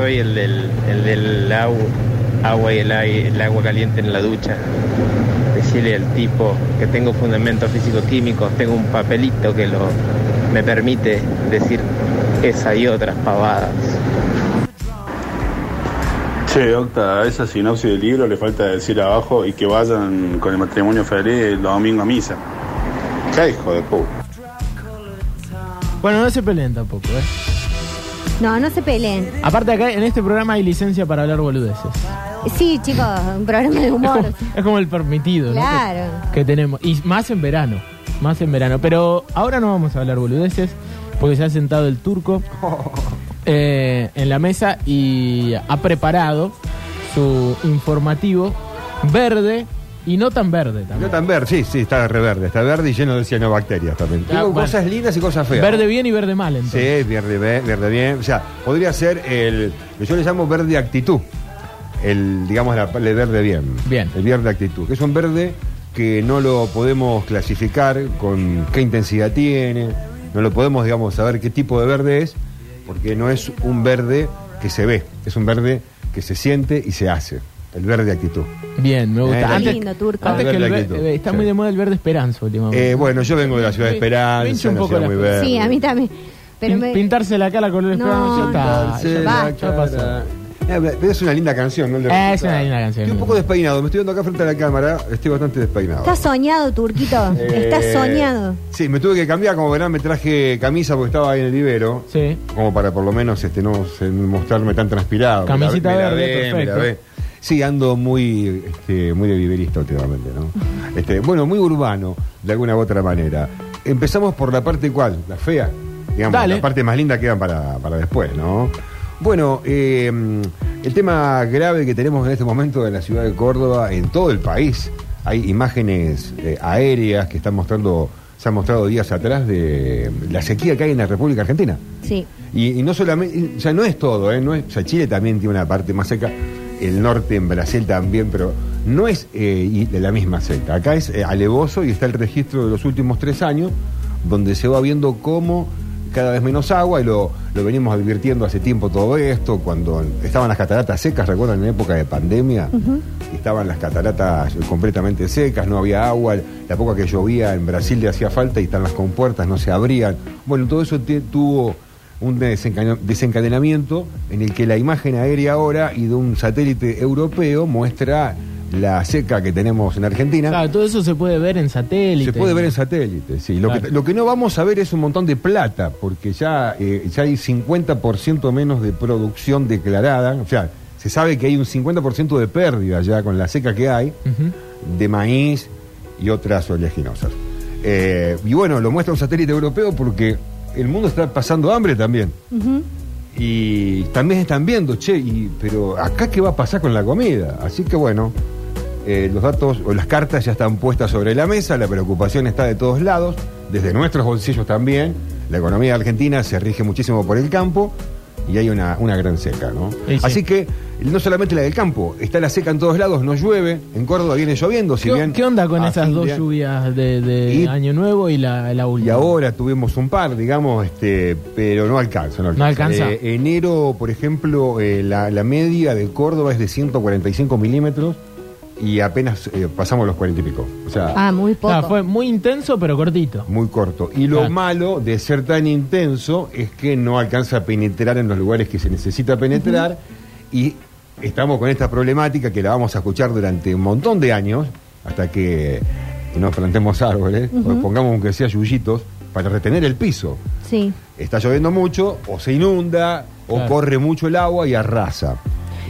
soy el del, el del agua, agua y el, el agua caliente en la ducha. Decirle al tipo que tengo fundamentos físico-químicos, tengo un papelito que lo, me permite decir esa y otras pavadas. Che, Octa, a esa sinopsis del libro le falta decir abajo y que vayan con el matrimonio feliz el domingo a misa. Qué hijo de puta. Bueno, no se peleen tampoco, ¿eh? No, no se peleen. Aparte acá en este programa hay licencia para hablar boludeces. Sí, chicos, un programa de Es humor. como, es como el permitido, ¿no? Claro. Que, que tenemos. Y más en verano. Más en verano. Pero ahora no vamos a hablar boludeces porque se ha sentado el turco eh, en la mesa y ha preparado su informativo verde y no tan verde No también. tan verde, sí, sí, está reverde. Está verde y lleno de cianobacterias también. Ah, Tengo bueno. cosas lindas y cosas feas. Verde bien y verde mal, entonces. Sí, verde, verde bien. O sea, podría ser el. Yo le llamo verde actitud. El, digamos, la, el verde bien. Bien. El verde actitud. Que es un verde que no lo podemos clasificar con qué intensidad tiene. No lo podemos, digamos, saber qué tipo de verde es. Porque no es un verde que se ve. Es un verde que se siente y se hace. El verde actitud. Bien, me Eh, gusta. Qué Antes, lindo, turco. antes que el Verde actitud, eh, está sí. muy de moda el verde esperanza últimamente. Eh, bueno, yo vengo de la ciudad de Me- me Esperanza, un poco la- muy verde. Sí, a mí también. Pero Pin- me... Pintarse la cara color No, esperanza ya está. Ya- pasó. Eh, Es una linda canción, ¿no? El Eh, es una linda canción. Estoy un poco despeinado, me estoy viendo acá frente a la cámara, estoy bastante despeinado. Estás soñado, Turquito. Eh, Estás soñado. Sí, me tuve que cambiar, como verán, me traje camisa porque estaba ahí en el vivero. Sí. Como para por lo menos este, no mostrarme tan transpirado. Camisita Me la- me la verde, ve, me la perfecto. ve. Sí, ando muy, este, muy de viverista últimamente, ¿no? Este, bueno, muy urbano, de alguna u otra manera. Empezamos por la parte cuál, la fea, digamos, Dale. la parte más linda quedan para, para después, ¿no? Bueno, eh, el tema grave que tenemos en este momento en la ciudad de Córdoba, en todo el país, hay imágenes eh, aéreas que están mostrando, se han mostrado días atrás de la sequía que hay en la República Argentina. Sí. Y, y no solamente, o sea, no es todo, ¿eh? No es, o sea, Chile también tiene una parte más seca, el norte en Brasil también, pero no es eh, de la misma seca. Acá es eh, alevoso y está el registro de los últimos tres años, donde se va viendo cómo cada vez menos agua, y lo, lo venimos advirtiendo hace tiempo todo esto, cuando estaban las cataratas secas, recuerdan, en época de pandemia, estaban las cataratas completamente secas, no había agua, la poca que llovía en Brasil le hacía falta y están las compuertas, no se abrían. Bueno, todo eso tuvo un desencadenamiento en el que la imagen aérea ahora y de un satélite europeo muestra la seca que tenemos en Argentina. Claro, todo eso se puede ver en satélite. Se puede ver en satélite, sí. Lo, Claro. que, lo que no vamos a ver es un montón de plata, porque ya, eh, ya hay 50% menos de producción declarada. O sea, se sabe que hay un 50% de pérdida ya con la seca que hay de maíz y otras oleaginosas. Eh, y bueno, lo muestra un satélite europeo porque el mundo está pasando hambre también. Y también están viendo, che, y, pero acá qué va a pasar con la comida. Así que bueno, eh, los datos o las cartas ya están puestas sobre la mesa, la preocupación está de todos lados, desde nuestros bolsillos también. La economía argentina se rige muchísimo por el campo y hay una, una gran seca, ¿no? Sí, sí. Así que no solamente la del campo, está la seca en todos lados, no llueve, en Córdoba viene lloviendo, si ¿Qué, bien... qué onda con esas dos lluvias de, de Y- Año Nuevo y la, la y última? ahora tuvimos un par, digamos, este, pero no alcanza. No No alcanza. Eh, enero, por ejemplo, eh, la, la media de Córdoba es de 145 milímetros y apenas eh, pasamos los 40 y pico. O sea, Ah, muy poco. Fue muy intenso pero cortito. muy corto. Y lo Claro. malo de ser tan intenso es que no alcanza a penetrar en los lugares que se necesita penetrar y estamos con esta problemática que la vamos a escuchar durante un montón de años hasta que nos plantemos árboles o pongamos aunque sea yuyitos para retener el piso. Sí. Está lloviendo mucho, o se inunda, o Claro. corre mucho el agua y arrasa.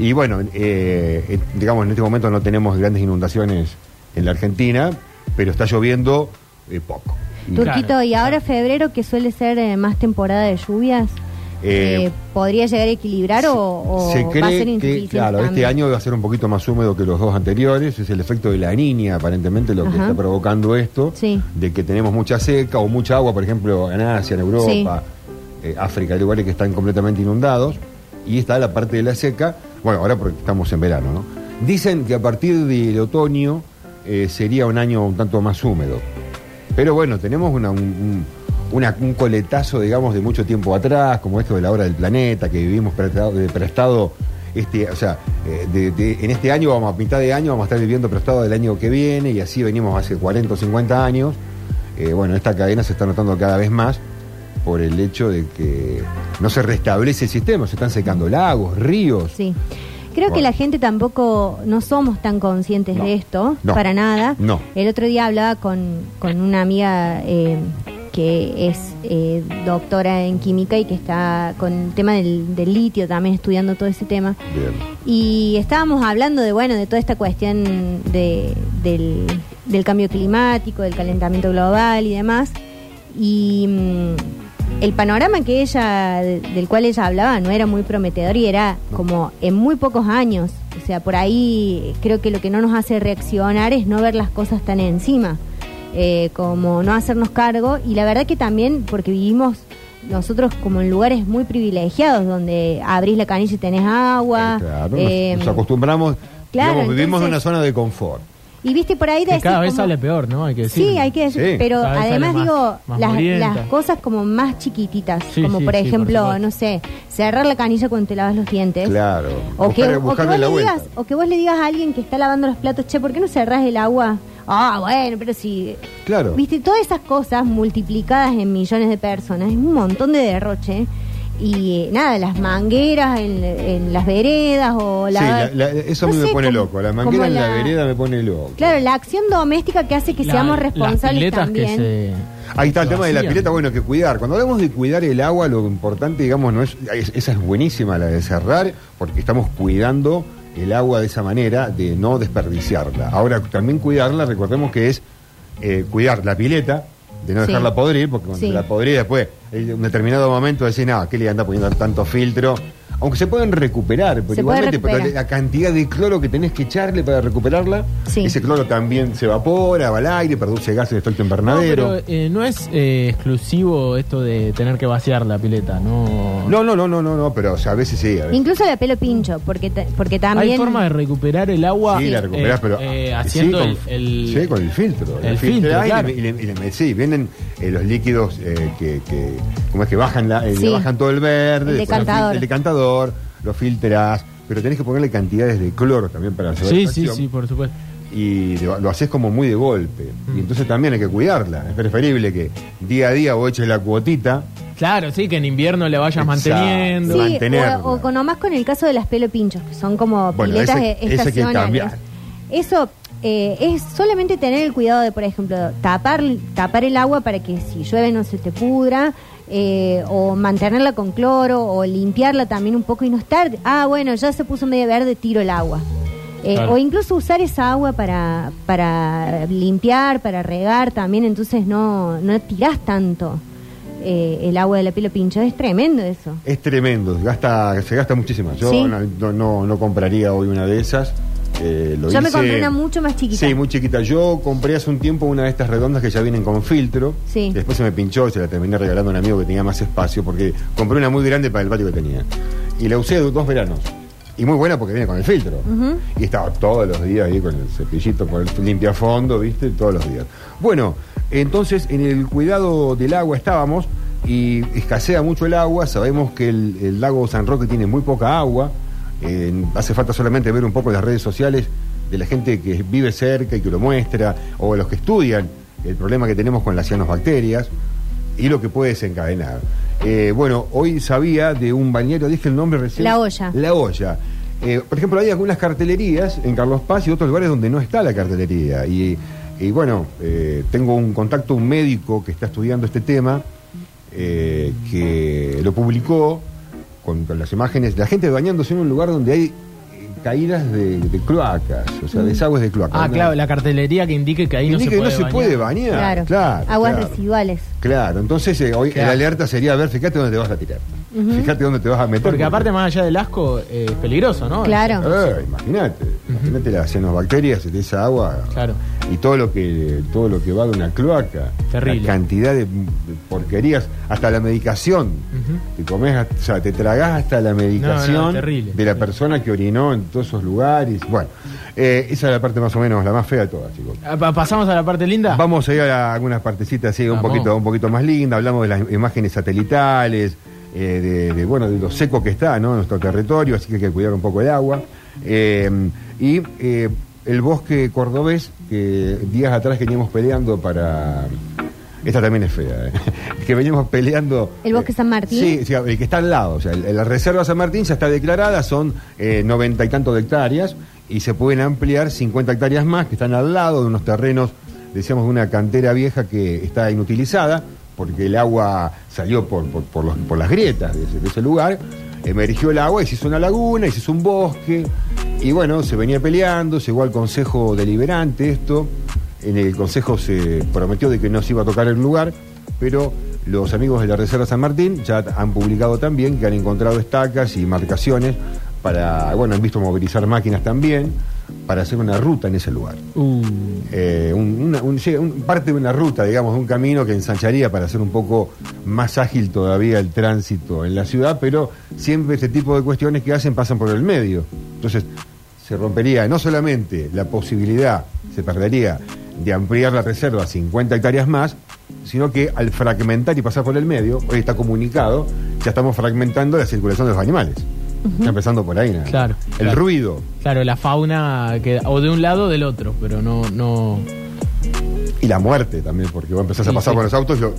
Y bueno, eh, eh, digamos, en este momento no tenemos grandes inundaciones en la Argentina, pero está lloviendo eh, poco. Turquito, Claro, y ahora febrero, que suele ser eh, más temporada de lluvias, ¿podría llegar a equilibrar o, o se va a ser que, claro, este año va a ser un poquito más húmedo que los dos anteriores, es el efecto de la niña, aparentemente, lo que Ajá. está provocando esto, Sí. de que tenemos mucha seca o mucha agua, por ejemplo, en Asia, en Europa, África, hay lugares que están completamente inundados, y está la parte de la seca, bueno, ahora porque estamos en verano, ¿no? Dicen que a partir del otoño eh, sería un año un tanto más húmedo. Pero bueno, tenemos un, coletazo, digamos, de mucho tiempo atrás, como esto de la hora del planeta, que vivimos prestado, prestado este, o sea, eh, en este año, vamos a mitad de año, vamos a estar viviendo prestado del año que viene, y así venimos hace 40 o 50 años. Eh, bueno, esta cadena se está notando cada vez más por el hecho de que no se restablece el sistema, se están secando lagos, ríos. Sí. Creo que la gente tampoco, no somos tan conscientes No. de esto, No. para nada. No. El otro día hablaba con, con una amiga eh, que es eh, doctora en química y que está con el tema del, del litio también estudiando todo ese tema. Bien. Y estábamos hablando de, bueno, de toda esta cuestión de, del, del cambio climático, del calentamiento global y demás. Y mm, el panorama que ella, de- del cual ella hablaba no era muy prometedor y era como en muy pocos años. O sea, por ahí creo que lo que no nos hace reaccionar es no ver las cosas tan encima, eh, como no hacernos cargo. Y la verdad que también porque vivimos nosotros como en lugares muy privilegiados, donde abrís la canilla y tenés agua. Claro, nos- eh, nos, acostumbramos, claro, digamos, vivimos en una zona de confort. Y viste por ahí Que decís cada vez como- sale peor, ¿no? Hay que decir. Sí, hay que decir, Sí. pero Cada vez sale además más- digo, más las, mugrienta. las cosas como más chiquititas, Sí, como sí, por sí, por ejemplo, supuesto. no sé, cerrar la canilla cuando te lavas los dientes. Claro. O que, Buscar- o que buscarle vos la le vuelta. digas, o que vos le digas a alguien que está lavando los platos, che, ¿por qué no cerrás el agua? Ah, bueno, pero si... Claro. Viste, todas esas cosas multiplicadas en millones de personas, es un montón de derroche. Y eh, nada, las mangueras en, en las veredas o la... sí, la- la- eso a no mí me sé, pone como- loco. La manguera en la vereda me pone loco. Claro, la acción doméstica que hace que La- seamos responsables también. Que se, Ahí está el tema de la pileta, bueno, que cuidar. Cuando hablamos de cuidar el agua, lo importante, digamos, no es, es- esa es buenísima la de cerrar, porque estamos cuidando el agua de esa manera, de no desperdiciarla. Ahora, también cuidarla, recordemos que es eh, cuidar la pileta, de no dejarla podrir, porque cuando Sí. la podrir después, en un determinado momento decís, no, ¿qué le anda poniendo tanto filtro? Aunque se pueden recuperar, pero Se igualmente pero recuperar. la cantidad de cloro que tenés que echarle para recuperarla, Sí. ese cloro también se evapora, va al aire, produce gases de efecto No, invernadero. pero eh, no es eh, exclusivo esto de tener que vaciar la pileta, ¿no? No, no, no, no, no, no, pero o sea, a veces sí. A veces. Incluso la pelo pincho, porque, porque también... Hay forma de recuperar el agua Sí, la recuperás, eh, pero eh, ah, haciendo sí, el, con, el- sí, con el filtro. el filtro, filtrás y claro. le- y le- y le- y sí, vienen eh, los líquidos eh, que, que, como es que bajan, la, eh, Sí. le bajan todo el verde, El decantador. el decantador, lo filtrás, pero tenés que ponerle cantidades de cloro también para hacer Sí, sí, sí, por supuesto. y lo, haces como muy de golpe. Y entonces también hay que cuidarla. Es preferible que día a día vos eches la cuotita. Claro, sí, que en invierno le vayas Exacto. manteniendo. Sí, mantenerla. o, o con, nomás con el caso de las pelo pinchos, que son como Bueno, piletas ese- e- ese que estacionales. cambiar. Eso eh, es solamente tener el cuidado de, por ejemplo, tapar, tapar el agua para que si llueve no se te pudra, eh, o mantenerla con cloro, o limpiarla también un poco y no estar, ah, bueno, ya se puso medio verde, tiro el agua. Eh, Claro. O incluso usar esa agua para, para limpiar, para regar también, entonces no, no tirás tanto eh, el agua de la pelo pincho. Es tremendo eso. Es tremendo, gasta, se gasta muchísimo. Yo Sí. no- no- no compraría hoy una de esas. Eh, lo Yo me compré una mucho más chiquita. Sí, muy chiquita. Yo compré hace un tiempo una de estas redondas que ya vienen con filtro. Sí. Después se me pinchó y se la terminé regalando a un amigo que tenía más espacio porque compré una muy grande para el patio que tenía. Y la usé dos veranos. Y muy buena porque viene con el filtro. Y estaba todos los días ahí con el cepillito, con el limpiafondo, ¿viste? Todos los días. Bueno, entonces en el cuidado del agua estábamos y escasea mucho el agua. Sabemos que el, el lago San Roque tiene muy poca agua. Eh, hace falta solamente ver un poco las redes sociales de la gente que vive cerca y que lo muestra, o los que estudian el problema que tenemos con las cianobacterias y lo que puede desencadenar. Eh, bueno, hoy sabía de un bañero, dije el nombre recién. La Olla. La olla. Eh, por ejemplo, hay algunas cartelerías en Carlos Paz y otros lugares donde no está la cartelería. Y, y bueno, eh, tengo un contacto, un médico que está estudiando este tema, que lo publicó con, con las imágenes, la gente bañándose en un lugar donde hay caídas de, de cloacas, o sea, desagües de cloacas. Ah, ¿no? claro, la cartelería que indique que ahí no se que puede no se bañar. puede bañar. Claro. Claro. Aguas claro. residuales. Claro, entonces eh, hoy Claro. la alerta sería, a ver, fíjate dónde te vas a tirar. Fíjate dónde te vas a meter. Porque aparte, más allá del asco, eh, es peligroso, ¿no? Claro. Eh, imagínate, imagínate las cianobacterias de esa agua Claro. Y todo lo que todo lo que va de una cloaca, Terrible. la cantidad de, porquerías, hasta la medicación, Ujú. te comes, o sea, te tragás hasta la medicación No, no, terrible. de la persona que orinó en todos esos lugares, bueno. Eh, esa es la parte más o menos la más fea de todas, chicos. Ah, pa- ¿Pasamos a la parte linda? Vamos a ir a algunas partecitas así un poquito, un poquito más lindas. Hablamos de las imágenes satelitales, eh, de, de, bueno, de lo seco que está, ¿no? Nuestro territorio, así que hay que cuidar un poco el agua. Eh, y el bosque cordobés, que días atrás veníamos peleando para. Esta también es fea, ¿eh? que veníamos peleando. ¿El bosque eh, San Martín? Sí, sí, el que está al lado. O sea, la reserva San Martín ya está declarada, son eh, noventa y tantos de hectáreas y se pueden ampliar 50 hectáreas más que están al lado de unos terrenos, decíamos, de una cantera vieja que está inutilizada porque el agua salió por, por, por los- por las grietas de ese, de ese lugar, emergió el agua y se hizo una laguna y se hizo un bosque y bueno, se venía peleando, llegó al Consejo Deliberante esto, en el Consejo se prometió de que no se iba a tocar el lugar, pero los amigos de la Reserva San Martín ya han publicado también que han encontrado estacas y marcaciones para, bueno, han visto movilizar máquinas también para hacer una ruta en ese lugar. Uh, Eh, un- una- un- sí, un- parte de una ruta, digamos, de un camino que ensancharía para hacer un poco más ágil todavía el tránsito en la ciudad, pero siempre este tipo de cuestiones que hacen pasan por el medio. Entonces, se rompería no solamente la posibilidad, se perdería de ampliar la reserva a 50 hectáreas más, sino que al fragmentar y pasar por el medio, hoy está comunicado, ya estamos fragmentando la circulación de los animales. Está empezando por ahí, nada. Claro, El claro. ruido claro, la fauna queda o de un lado o del otro, pero no, no. y la muerte también, porque vos empezás a Sí, pasar sí. por los autos y lo-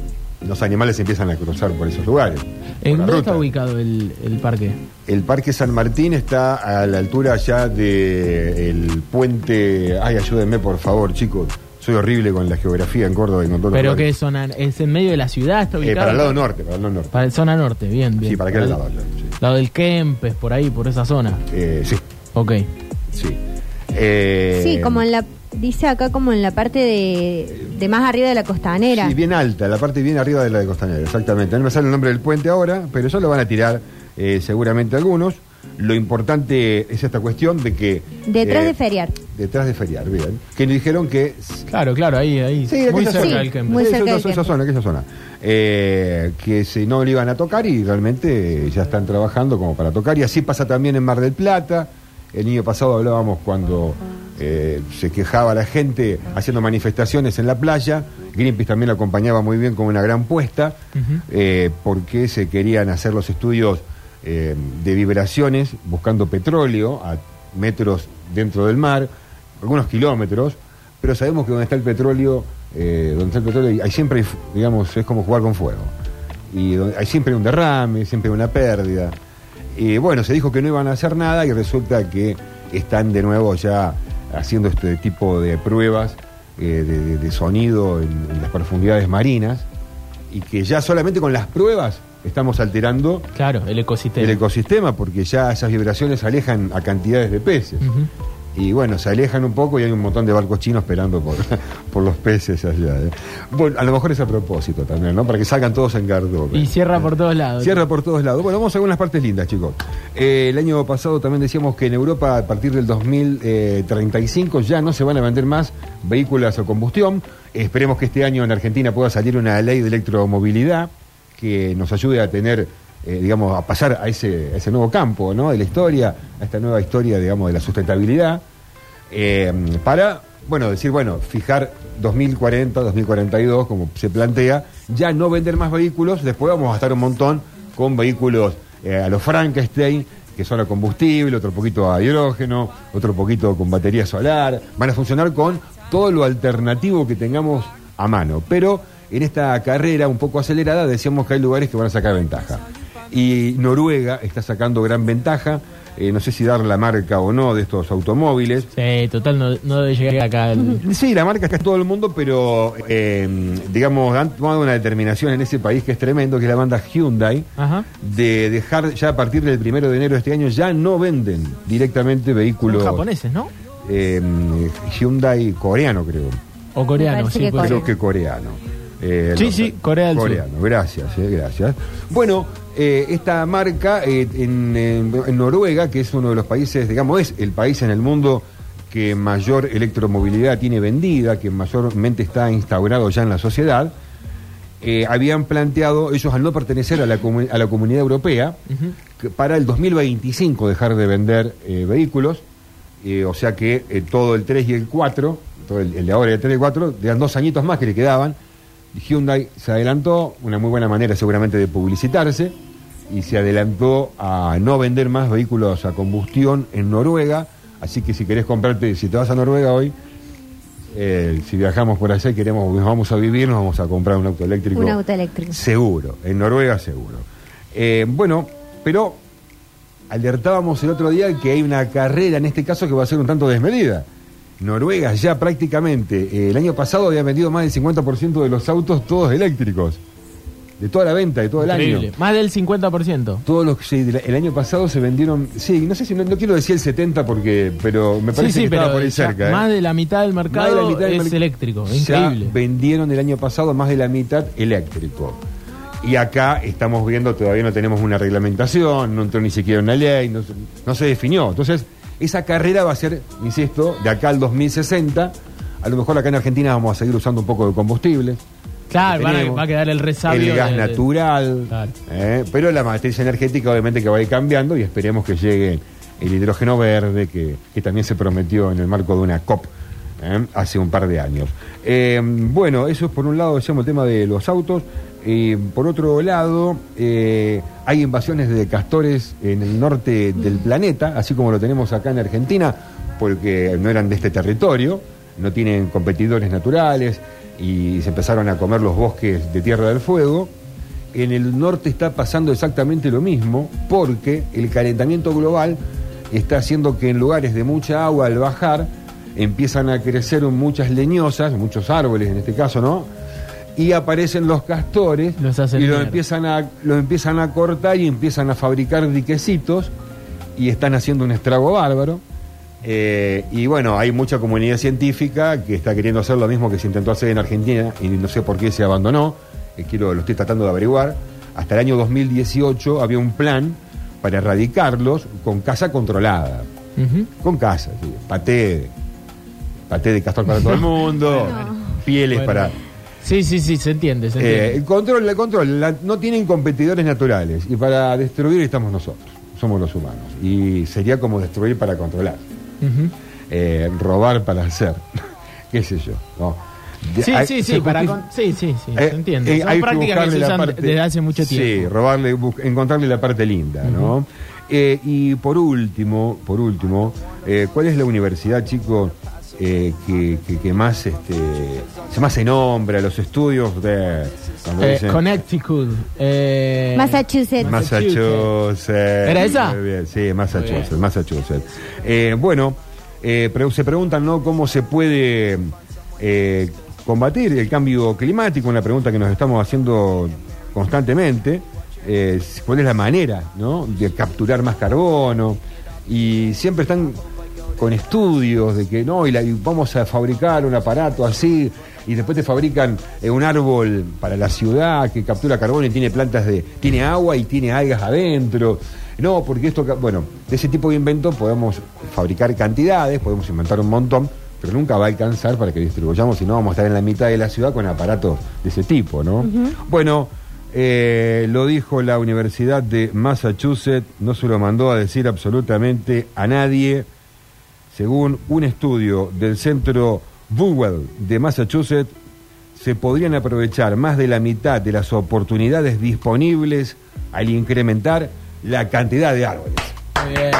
los animales empiezan a cruzar por esos lugares. ¿En dónde ruta. está ubicado el, el parque? El Parque San Martín está a la altura ya del puente. Ay, ayúdenme por favor, chicos. Soy horrible con la geografía en Córdoba y con todos los Pero que es zona, es en medio de la ciudad, está Eh, ubicado. para el lado norte, para el lado norte. Para el zona norte, bien, bien. Sí, para aquel el lado. sí. lado del Kempes, por ahí, por esa zona. Eh, sí, Ok. sí. Eh, Sí, como en la. Dice acá como en la parte de, de más arriba de la costanera. Sí, bien alta, la parte bien arriba de la de Costanera, exactamente. No me sale el nombre del puente ahora, pero eso lo van a tirar eh, seguramente algunos. Lo importante es esta cuestión de que... Detrás eh, de feriar. Detrás de feriar, bien. Que nos dijeron que... Claro, claro, ahí, ahí. Sí, muy cerca zona. del. Muy cerca esa, del esa zona, aquella zona. Eh, que si no lo iban a tocar y realmente ya están trabajando como para tocar. Y así pasa también en Mar del Plata. El año pasado hablábamos cuando eh, se quejaba la gente haciendo manifestaciones en la playa. Greenpeace también lo acompañaba muy bien con una gran puesta, eh, porque se querían hacer los estudios eh, de vibraciones buscando petróleo a metros dentro del mar, algunos kilómetros, pero sabemos que donde está el petróleo, donde está el petróleo, hay siempre, digamos, es como jugar con fuego. Y donde- hay siempre un derrame, siempre una pérdida. Y bueno, se dijo que no iban a hacer nada y resulta que están de nuevo ya haciendo este tipo de pruebas eh, de, sonido en, en las profundidades marinas y que ya solamente con las pruebas estamos alterando Claro, el ecosistema. el ecosistema porque ya esas vibraciones alejan a cantidades de peces. Y bueno, se alejan un poco y hay un montón de barcos chinos esperando por, por los peces allá. ¿eh? Bueno, a lo mejor es a propósito también, ¿no? Para que salgan todos en Gardó. Y cierra por todos lados. Cierra por todos lados. Bueno, vamos a algunas partes lindas, chicos. Eh, el año pasado también decíamos que en Europa, a partir del 2035, ya no se van a vender más vehículos a combustión. Esperemos que este año en Argentina pueda salir una ley de electromovilidad que nos ayude a tener, eh, digamos, a pasar a ese, nuevo campo, ¿no? De la historia, a esta nueva historia, digamos, de la sustentabilidad. eh, para, bueno, decir, bueno, fijar 2040, 2042, como se plantea, ya no vender más vehículos, después vamos a gastar un montón con vehículos eh, a los Frankenstein, que son a combustible, otro poquito a hidrógeno, otro poquito con batería solar, van a funcionar con todo lo alternativo que tengamos a mano, pero en esta carrera un poco acelerada decíamos que hay lugares que van a sacar ventaja. Y Noruega está sacando gran ventaja, eh, no sé si dar la marca o no de estos automóviles, Sí, total, no, no debe llegar acá. el- Sí, la marca está en todo el mundo, pero eh, digamos, han tomado una determinación en ese país que es tremendo, que es la banda Hyundai, Ajá. de dejar ya a partir del primero de enero de este año, ya no venden directamente Son vehículos japoneses, ¿no? eh, Hyundai coreano, creo. O coreanos, parece sí. que puede Creo que coreano. Eh, Sí, sí, Corea del Sur. Coreano, gracias, eh, gracias. Bueno, eh, esta marca eh, en, Noruega, que es uno de los países, digamos, es el país en el mundo que mayor electromovilidad tiene vendida, que mayormente está instaurado ya en la sociedad, habían planteado, ellos al no pertenecer a la, a la comunidad europea, Ujú. que para el 2025 dejar de vender eh, vehículos eh, o sea que todo el 3 y el 4, todo el, el de ahora y el 3 y el 4, eran dos añitos más que le quedaban. Hyundai se adelantó, una muy buena manera seguramente de publicitarse, y se adelantó a no vender más vehículos a combustión en Noruega. Así que si querés comprarte, si te vas a Noruega hoy, eh, si viajamos por allá y queremos, nos vamos a vivir, nos vamos a comprar un auto eléctrico. Un auto eléctrico. Seguro, en Noruega seguro. Eh, bueno, pero alertábamos el otro día que hay una carrera, en este caso, que va a ser un tanto desmedida. Noruega ya prácticamente, eh, el año pasado había vendido más del 50% de los autos todos eléctricos. De toda la venta, de todo el Increíble. año. Más del 50%. Todos los la- el año pasado se vendieron, sí, no sé si no, no quiero decir el 70 porque, pero me parece Sí, sí, que estaba pero por ahí ya cerca. ¿eh? más de la mitad del mercado de la mitad del es eléctrico. Ya Increíble. vendieron el año pasado más de la mitad eléctrico. Y acá estamos viendo, todavía no tenemos una reglamentación, no entró ni siquiera una ley, no se definió. Entonces, esa carrera va a ser, insisto, de acá al 2060. A lo mejor acá en Argentina vamos a seguir usando un poco de combustible. Claro, van a- va a quedar el resabio. El gas de- de- natural. Claro. ¿eh? pero la matriz energética obviamente que va a ir cambiando y esperemos que llegue el hidrógeno verde que, que también se prometió en el marco de una COP ¿eh? hace un par de años. Eh, bueno, eso es por un lado, decíamos, el tema de los autos. Y por otro lado, eh, hay invasiones de castores en el norte del planeta, así como lo tenemos acá en Argentina, porque no eran de este territorio, no tienen competidores naturales y se empezaron a comer los bosques de Tierra del Fuego. En el norte está pasando exactamente lo mismo, porque el calentamiento global está haciendo que en lugares de mucha agua al bajar empiezan a crecer muchas leñosas, muchos árboles en este caso, ¿no? Y aparecen los castores Los hacen y los mierda. empiezan, a, los empiezan a cortar y empiezan a fabricar diquecitos y están haciendo un estrago bárbaro. Eh, y bueno, hay mucha comunidad científica que está queriendo hacer lo mismo que se intentó hacer en Argentina y no sé por qué se abandonó. Eh, quiero, lo estoy tratando de averiguar. Hasta el año 2018 había un plan para erradicarlos con caza controlada. Con caza, sí. paté, paté de castor para todo el mundo, pieles Bueno. para... Sí, sí, sí, se entiende. Se Eh, entiende. el control, el control, la- no tienen competidores naturales y para destruir estamos nosotros, somos los humanos. Y sería como destruir para controlar, Ujú. eh, robar para hacer, qué sé yo. ¿no? De- Sí, hay- sí, se sí, para con- sí, sí, sí, Eh, se entiende. eh, Son hay que prácticas que buscarle se la usan parte- desde hace mucho Sí, tiempo. robarle, bus- encontrarle la parte linda, ¿no? Eh, y por último, por último, eh, ¿cuál es la universidad, chicos, eh, que, que- que más este se más se nombra los estudios de Eh, dicen- Connecticut. eh, Massachusetts. Massachusetts. ¿Era esa? Bien, Sí, Massachusetts, Massachusetts. Eh, bueno, eh, pero se preguntan ¿no? cómo se puede eh, combatir el cambio climático, una pregunta que nos estamos haciendo constantemente. Eh, ¿Cuál es la manera ¿no? de capturar más carbono? Y siempre están con estudios de que no, y, la- y vamos a fabricar un aparato así, y después te fabrican eh, un árbol para la ciudad que captura carbono y tiene plantas de. tiene agua y tiene algas adentro. No, porque esto, bueno, de ese tipo de invento podemos fabricar cantidades, podemos inventar un montón, pero nunca va a alcanzar para que distribuyamos, si no vamos a estar en la mitad de la ciudad con aparatos de ese tipo, ¿no? Bueno, eh, lo dijo la Universidad de Massachusetts, no se lo mandó a decir absolutamente a nadie. Según un estudio del centro Burwell de Massachusetts, se podrían aprovechar más de la mitad de las oportunidades disponibles al incrementar la cantidad de árboles. Muy bien.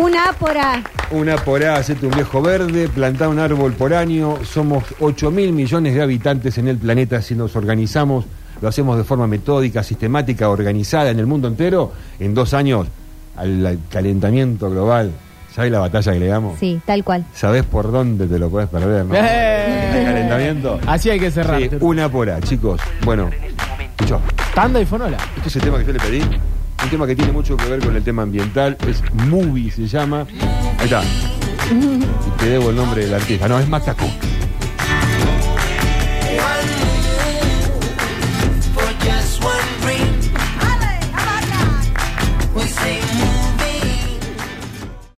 Una por A. Una por A, hacete un viejo verde, plantar un árbol por año. Somos 8 mil millones de habitantes en el planeta. Si nos organizamos, lo hacemos de forma metódica, sistemática, organizada en el mundo entero. En dos años, al calentamiento global, ¿sabes la batalla que le damos? Sí, tal cual. ¿Sabés por dónde te lo puedes perder? ¿no? ¡Eh! El calentamiento. Así hay que cerrar. Sí, una por A, chicos. Bueno, escuchó. Tanda y fonola. Este es el tema que yo le pedí. Un tema que tiene mucho que ver con el tema ambiental. Es Movie, se llama. Ahí está. Y te debo el nombre del artista. No, es Macaco.